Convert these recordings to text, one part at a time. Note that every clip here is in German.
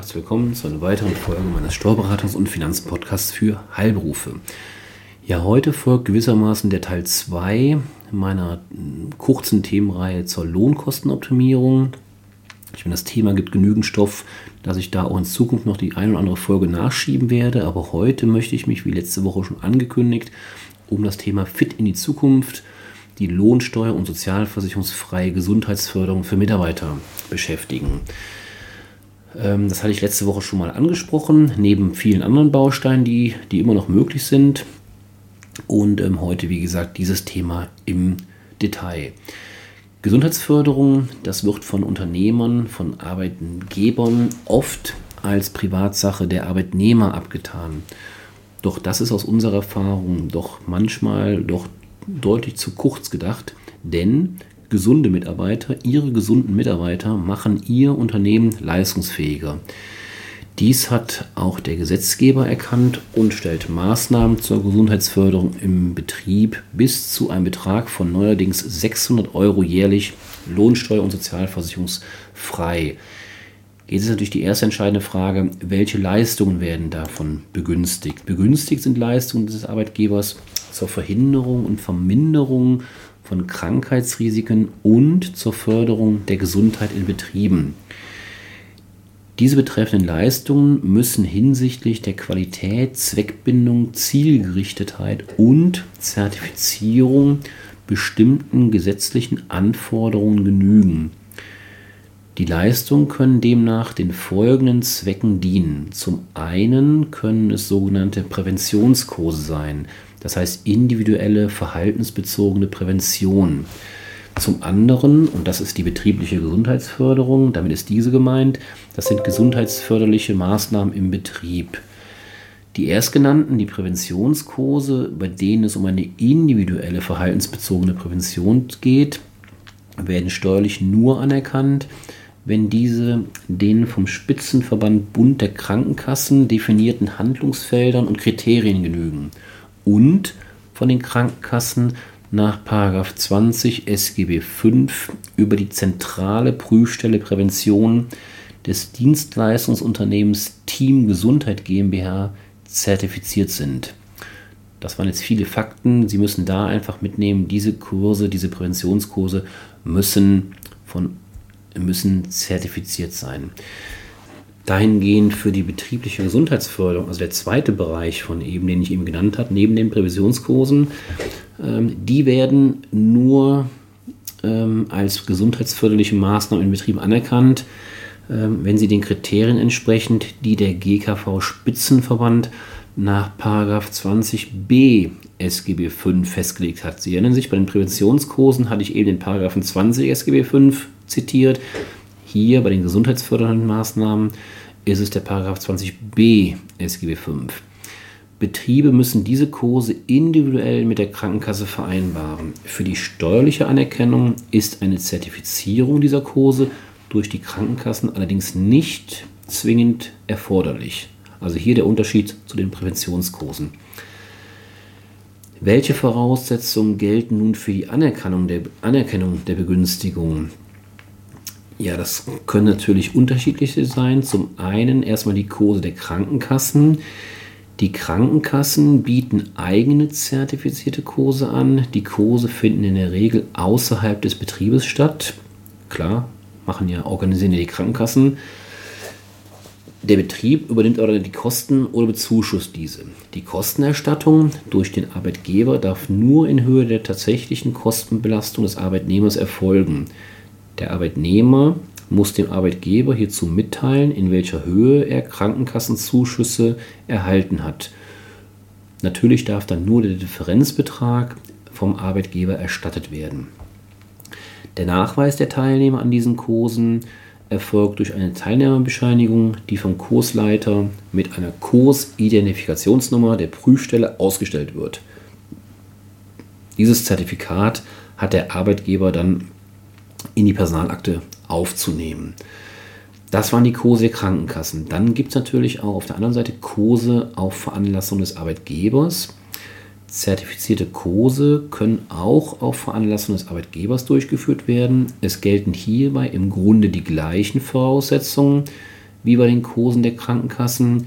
Herzlich willkommen zu einer weiteren Folge meines Steuerberatungs- und Finanzpodcasts für Heilberufe. Ja, heute folgt gewissermaßen der Teil 2 meiner hm, kurzen Themenreihe zur Lohnkostenoptimierung. Ich meine, das Thema gibt genügend Stoff, dass ich da auch in Zukunft noch die eine oder andere Folge nachschieben werde. Aber heute möchte ich mich, wie letzte Woche schon angekündigt, um das Thema Fit in die Zukunft, die Lohnsteuer und sozialversicherungsfreie Gesundheitsförderung für Mitarbeiter beschäftigen. Ähm, das hatte ich letzte Woche schon mal angesprochen, neben vielen anderen Bausteinen, die, die immer noch möglich sind. Und ähm, heute, wie gesagt, dieses Thema im Detail. Gesundheitsförderung, das wird von Unternehmern, von Arbeitgebern oft als Privatsache der Arbeitnehmer abgetan. Doch das ist aus unserer Erfahrung doch manchmal doch deutlich zu kurz gedacht, denn gesunde Mitarbeiter, ihre gesunden Mitarbeiter machen ihr Unternehmen leistungsfähiger. Dies hat auch der Gesetzgeber erkannt und stellt Maßnahmen zur Gesundheitsförderung im Betrieb bis zu einem Betrag von neuerdings 600 Euro jährlich Lohnsteuer- und sozialversicherungsfrei. Jetzt ist natürlich die erste entscheidende Frage, welche Leistungen werden davon begünstigt? Begünstigt sind Leistungen des Arbeitgebers zur Verhinderung und Verminderung von Krankheitsrisiken und zur Förderung der Gesundheit in Betrieben. Diese betreffenden Leistungen müssen hinsichtlich der Qualität, Zweckbindung, Zielgerichtetheit und Zertifizierung bestimmten gesetzlichen Anforderungen genügen. Die Leistungen können demnach den folgenden Zwecken dienen. Zum einen können es sogenannte Präventionskurse sein, das heißt individuelle verhaltensbezogene Prävention. Zum anderen, und das ist die betriebliche Gesundheitsförderung, damit ist diese gemeint, das sind gesundheitsförderliche Maßnahmen im Betrieb. Die erstgenannten, die Präventionskurse, bei denen es um eine individuelle verhaltensbezogene Prävention geht, werden steuerlich nur anerkannt, wenn diese den vom Spitzenverband Bund der Krankenkassen definierten Handlungsfeldern und Kriterien genügen und von den Krankenkassen nach 20 SGB V über die zentrale Prüfstelle Prävention des Dienstleistungsunternehmens Team Gesundheit GmbH zertifiziert sind. Das waren jetzt viele Fakten. Sie müssen da einfach mitnehmen, diese Kurse, diese Präventionskurse müssen, von, müssen zertifiziert sein. Dahingehend für die betriebliche Gesundheitsförderung, also der zweite Bereich von eben, den ich eben genannt habe, neben den Prävisionskursen, ähm, die werden nur ähm, als gesundheitsförderliche Maßnahmen in Betrieben anerkannt, ähm, wenn sie den Kriterien entsprechend, die der GKV Spitzenverband nach 20b SGB V festgelegt hat. Sie erinnern sich, bei den Präventionskursen hatte ich eben den Paragraphen 20 SGB V zitiert. Hier bei den gesundheitsfördernden Maßnahmen ist es der Paragraph 20b SGB V. Betriebe müssen diese Kurse individuell mit der Krankenkasse vereinbaren. Für die steuerliche Anerkennung ist eine Zertifizierung dieser Kurse durch die Krankenkassen allerdings nicht zwingend erforderlich. Also hier der Unterschied zu den Präventionskursen. Welche Voraussetzungen gelten nun für die Anerkennung der, Anerkennung der Begünstigung? Ja, das können natürlich unterschiedliche sein. Zum einen erstmal die Kurse der Krankenkassen. Die Krankenkassen bieten eigene zertifizierte Kurse an. Die Kurse finden in der Regel außerhalb des Betriebes statt. Klar, machen ja, organisieren ja die Krankenkassen. Der Betrieb übernimmt aber die Kosten oder bezuschusst diese. Die Kostenerstattung durch den Arbeitgeber darf nur in Höhe der tatsächlichen Kostenbelastung des Arbeitnehmers erfolgen. Der Arbeitnehmer muss dem Arbeitgeber hierzu mitteilen, in welcher Höhe er Krankenkassenzuschüsse erhalten hat. Natürlich darf dann nur der Differenzbetrag vom Arbeitgeber erstattet werden. Der Nachweis der Teilnehmer an diesen Kursen erfolgt durch eine Teilnehmerbescheinigung, die vom Kursleiter mit einer Kursidentifikationsnummer der Prüfstelle ausgestellt wird. Dieses Zertifikat hat der Arbeitgeber dann in die Personalakte aufzunehmen. Das waren die Kurse der Krankenkassen. Dann gibt es natürlich auch auf der anderen Seite Kurse auf Veranlassung des Arbeitgebers. Zertifizierte Kurse können auch auf Veranlassung des Arbeitgebers durchgeführt werden. Es gelten hierbei im Grunde die gleichen Voraussetzungen wie bei den Kursen der Krankenkassen.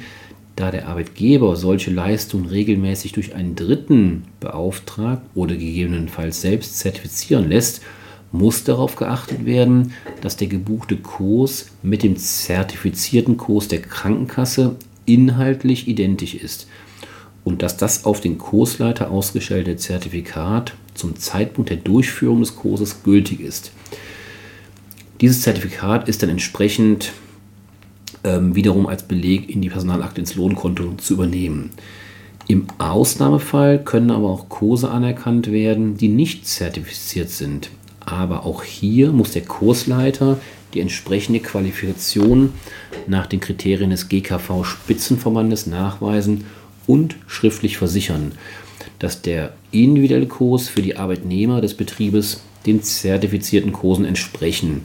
Da der Arbeitgeber solche Leistungen regelmäßig durch einen Dritten beauftragt oder gegebenenfalls selbst zertifizieren lässt, muss darauf geachtet werden, dass der gebuchte Kurs mit dem zertifizierten Kurs der Krankenkasse inhaltlich identisch ist und dass das auf den Kursleiter ausgestellte Zertifikat zum Zeitpunkt der Durchführung des Kurses gültig ist. Dieses Zertifikat ist dann entsprechend ähm, wiederum als Beleg in die Personalakte ins Lohnkonto zu übernehmen. Im Ausnahmefall können aber auch Kurse anerkannt werden, die nicht zertifiziert sind. Aber auch hier muss der Kursleiter die entsprechende Qualifikation nach den Kriterien des GKV Spitzenverbandes nachweisen und schriftlich versichern, dass der individuelle Kurs für die Arbeitnehmer des Betriebes den zertifizierten Kursen entsprechen.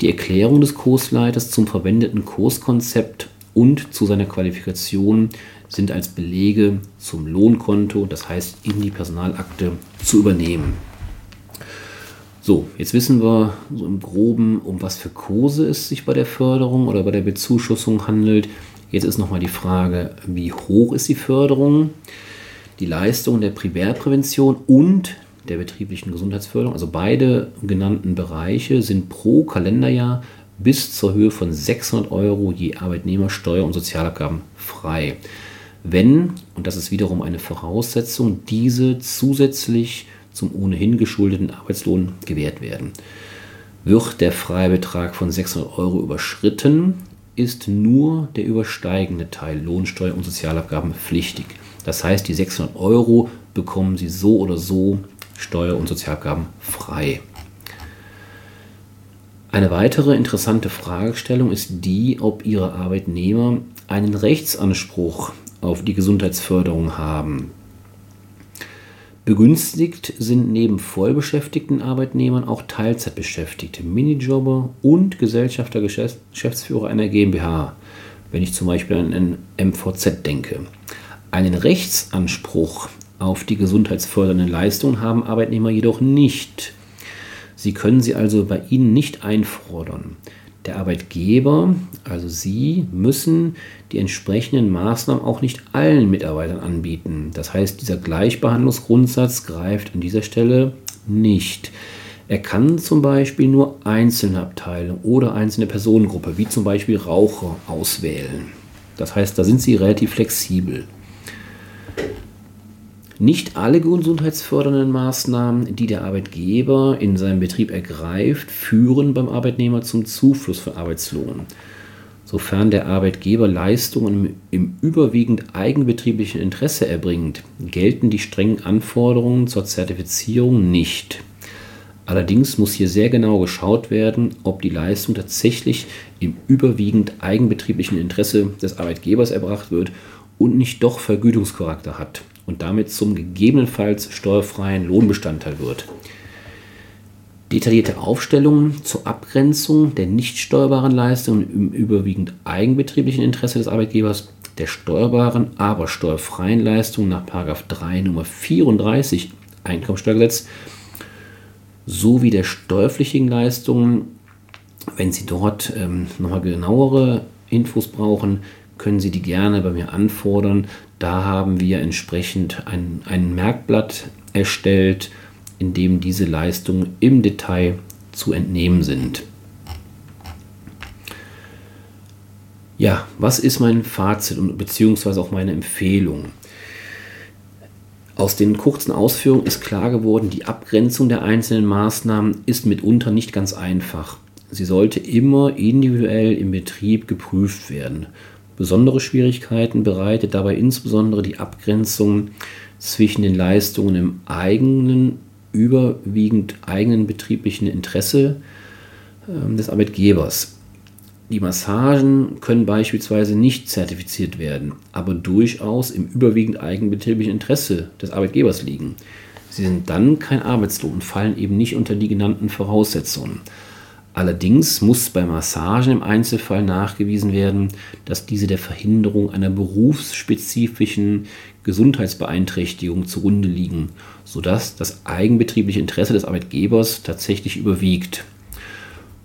Die Erklärung des Kursleiters zum verwendeten Kurskonzept und zu seiner Qualifikation sind als Belege zum Lohnkonto, das heißt in die Personalakte, zu übernehmen. So, jetzt wissen wir so im Groben, um was für Kurse es sich bei der Förderung oder bei der Bezuschussung handelt. Jetzt ist nochmal die Frage, wie hoch ist die Förderung? Die Leistung der Primärprävention und der betrieblichen Gesundheitsförderung, also beide genannten Bereiche, sind pro Kalenderjahr bis zur Höhe von 600 Euro je Arbeitnehmer Steuer- und Sozialabgaben frei. Wenn, und das ist wiederum eine Voraussetzung, diese zusätzlich zum ohnehin geschuldeten Arbeitslohn gewährt werden. Wird der Freibetrag von 600 Euro überschritten, ist nur der übersteigende Teil Lohnsteuer und Sozialabgaben pflichtig. Das heißt, die 600 Euro bekommen Sie so oder so Steuer- und Sozialabgaben frei. Eine weitere interessante Fragestellung ist die, ob Ihre Arbeitnehmer einen Rechtsanspruch auf die Gesundheitsförderung haben. Begünstigt sind neben vollbeschäftigten Arbeitnehmern auch Teilzeitbeschäftigte, Minijobber und Gesellschafter, Geschäftsführer einer GmbH, wenn ich zum Beispiel an ein MVZ denke. Einen Rechtsanspruch auf die gesundheitsfördernden Leistungen haben Arbeitnehmer jedoch nicht. Sie können sie also bei Ihnen nicht einfordern. Der Arbeitgeber, also Sie, müssen die entsprechenden Maßnahmen auch nicht allen Mitarbeitern anbieten. Das heißt, dieser Gleichbehandlungsgrundsatz greift an dieser Stelle nicht. Er kann zum Beispiel nur einzelne Abteilungen oder einzelne Personengruppen, wie zum Beispiel Raucher, auswählen. Das heißt, da sind Sie relativ flexibel. Nicht alle gesundheitsfördernden Maßnahmen, die der Arbeitgeber in seinem Betrieb ergreift, führen beim Arbeitnehmer zum Zufluss von Arbeitslohn. Sofern der Arbeitgeber Leistungen im überwiegend eigenbetrieblichen Interesse erbringt, gelten die strengen Anforderungen zur Zertifizierung nicht. Allerdings muss hier sehr genau geschaut werden, ob die Leistung tatsächlich im überwiegend eigenbetrieblichen Interesse des Arbeitgebers erbracht wird und nicht doch Vergütungscharakter hat und damit zum gegebenenfalls steuerfreien Lohnbestandteil wird. Detaillierte Aufstellungen zur Abgrenzung der nicht steuerbaren Leistungen im überwiegend eigenbetrieblichen Interesse des Arbeitgebers, der steuerbaren, aber steuerfreien Leistungen nach 3 Nummer 34 Einkommensteuergesetz sowie der steuerpflichtigen Leistungen, wenn Sie dort ähm, nochmal genauere Infos brauchen, können Sie die gerne bei mir anfordern. Da haben wir entsprechend ein, ein Merkblatt erstellt, in dem diese Leistungen im Detail zu entnehmen sind. Ja, was ist mein Fazit und beziehungsweise auch meine Empfehlung? Aus den kurzen Ausführungen ist klar geworden, die Abgrenzung der einzelnen Maßnahmen ist mitunter nicht ganz einfach. Sie sollte immer individuell im Betrieb geprüft werden. Besondere Schwierigkeiten bereitet dabei insbesondere die Abgrenzung zwischen den Leistungen im eigenen, überwiegend eigenen betrieblichen Interesse äh, des Arbeitgebers. Die Massagen können beispielsweise nicht zertifiziert werden, aber durchaus im überwiegend eigenbetrieblichen Interesse des Arbeitgebers liegen. Sie sind dann kein Arbeitslohn und fallen eben nicht unter die genannten Voraussetzungen. Allerdings muss bei Massagen im Einzelfall nachgewiesen werden, dass diese der Verhinderung einer berufsspezifischen Gesundheitsbeeinträchtigung zugrunde liegen, sodass das eigenbetriebliche Interesse des Arbeitgebers tatsächlich überwiegt.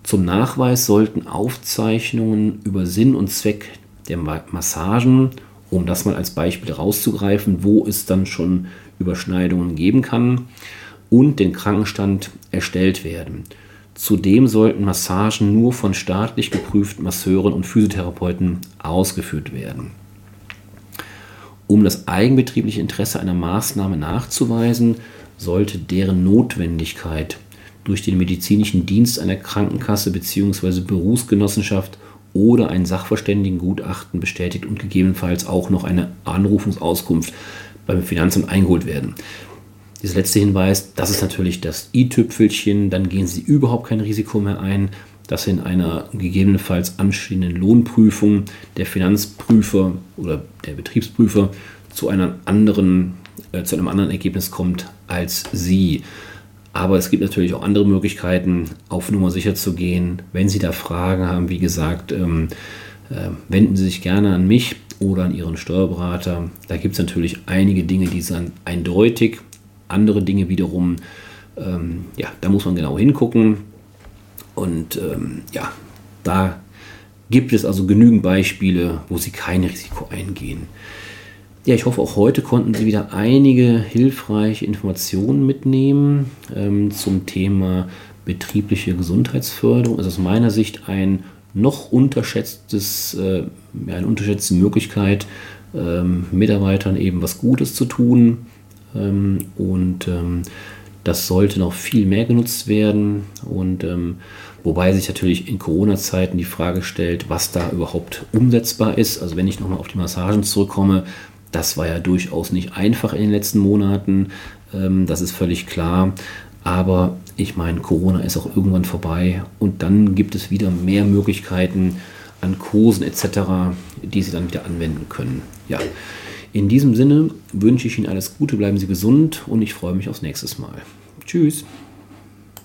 Zum Nachweis sollten Aufzeichnungen über Sinn und Zweck der Massagen, um das mal als Beispiel rauszugreifen, wo es dann schon Überschneidungen geben kann, und den Krankenstand erstellt werden. Zudem sollten Massagen nur von staatlich geprüften Masseuren und Physiotherapeuten ausgeführt werden. Um das eigenbetriebliche Interesse einer Maßnahme nachzuweisen, sollte deren Notwendigkeit durch den medizinischen Dienst einer Krankenkasse bzw. Berufsgenossenschaft oder ein Sachverständigengutachten bestätigt und gegebenenfalls auch noch eine Anrufungsauskunft beim Finanzamt eingeholt werden. Dieser letzte Hinweis, das ist natürlich das i-Tüpfelchen, dann gehen Sie überhaupt kein Risiko mehr ein, dass in einer gegebenenfalls anstehenden Lohnprüfung der Finanzprüfer oder der Betriebsprüfer zu, einer anderen, äh, zu einem anderen Ergebnis kommt als Sie. Aber es gibt natürlich auch andere Möglichkeiten, auf Nummer sicher zu gehen. Wenn Sie da Fragen haben, wie gesagt, ähm, äh, wenden Sie sich gerne an mich oder an Ihren Steuerberater. Da gibt es natürlich einige Dinge, die sind eindeutig andere Dinge wiederum, ähm, ja, da muss man genau hingucken. Und ähm, ja, da gibt es also genügend Beispiele, wo Sie kein Risiko eingehen. Ja, ich hoffe, auch heute konnten Sie wieder einige hilfreiche Informationen mitnehmen ähm, zum Thema betriebliche Gesundheitsförderung. Also aus meiner Sicht ein noch unterschätztes, äh, eine unterschätzte Möglichkeit, ähm, Mitarbeitern eben was Gutes zu tun. Ähm, und ähm, das sollte noch viel mehr genutzt werden. Und ähm, wobei sich natürlich in Corona-Zeiten die Frage stellt, was da überhaupt umsetzbar ist. Also wenn ich nochmal auf die Massagen zurückkomme, das war ja durchaus nicht einfach in den letzten Monaten. das ist völlig klar. Aber ich meine, Corona ist auch irgendwann vorbei und dann gibt es wieder mehr Möglichkeiten an Kursen etc., die Sie dann wieder anwenden können. Ja. In diesem Sinne wünsche ich Ihnen alles Gute, bleiben Sie gesund und ich freue mich aufs nächste Mal. Tschüss.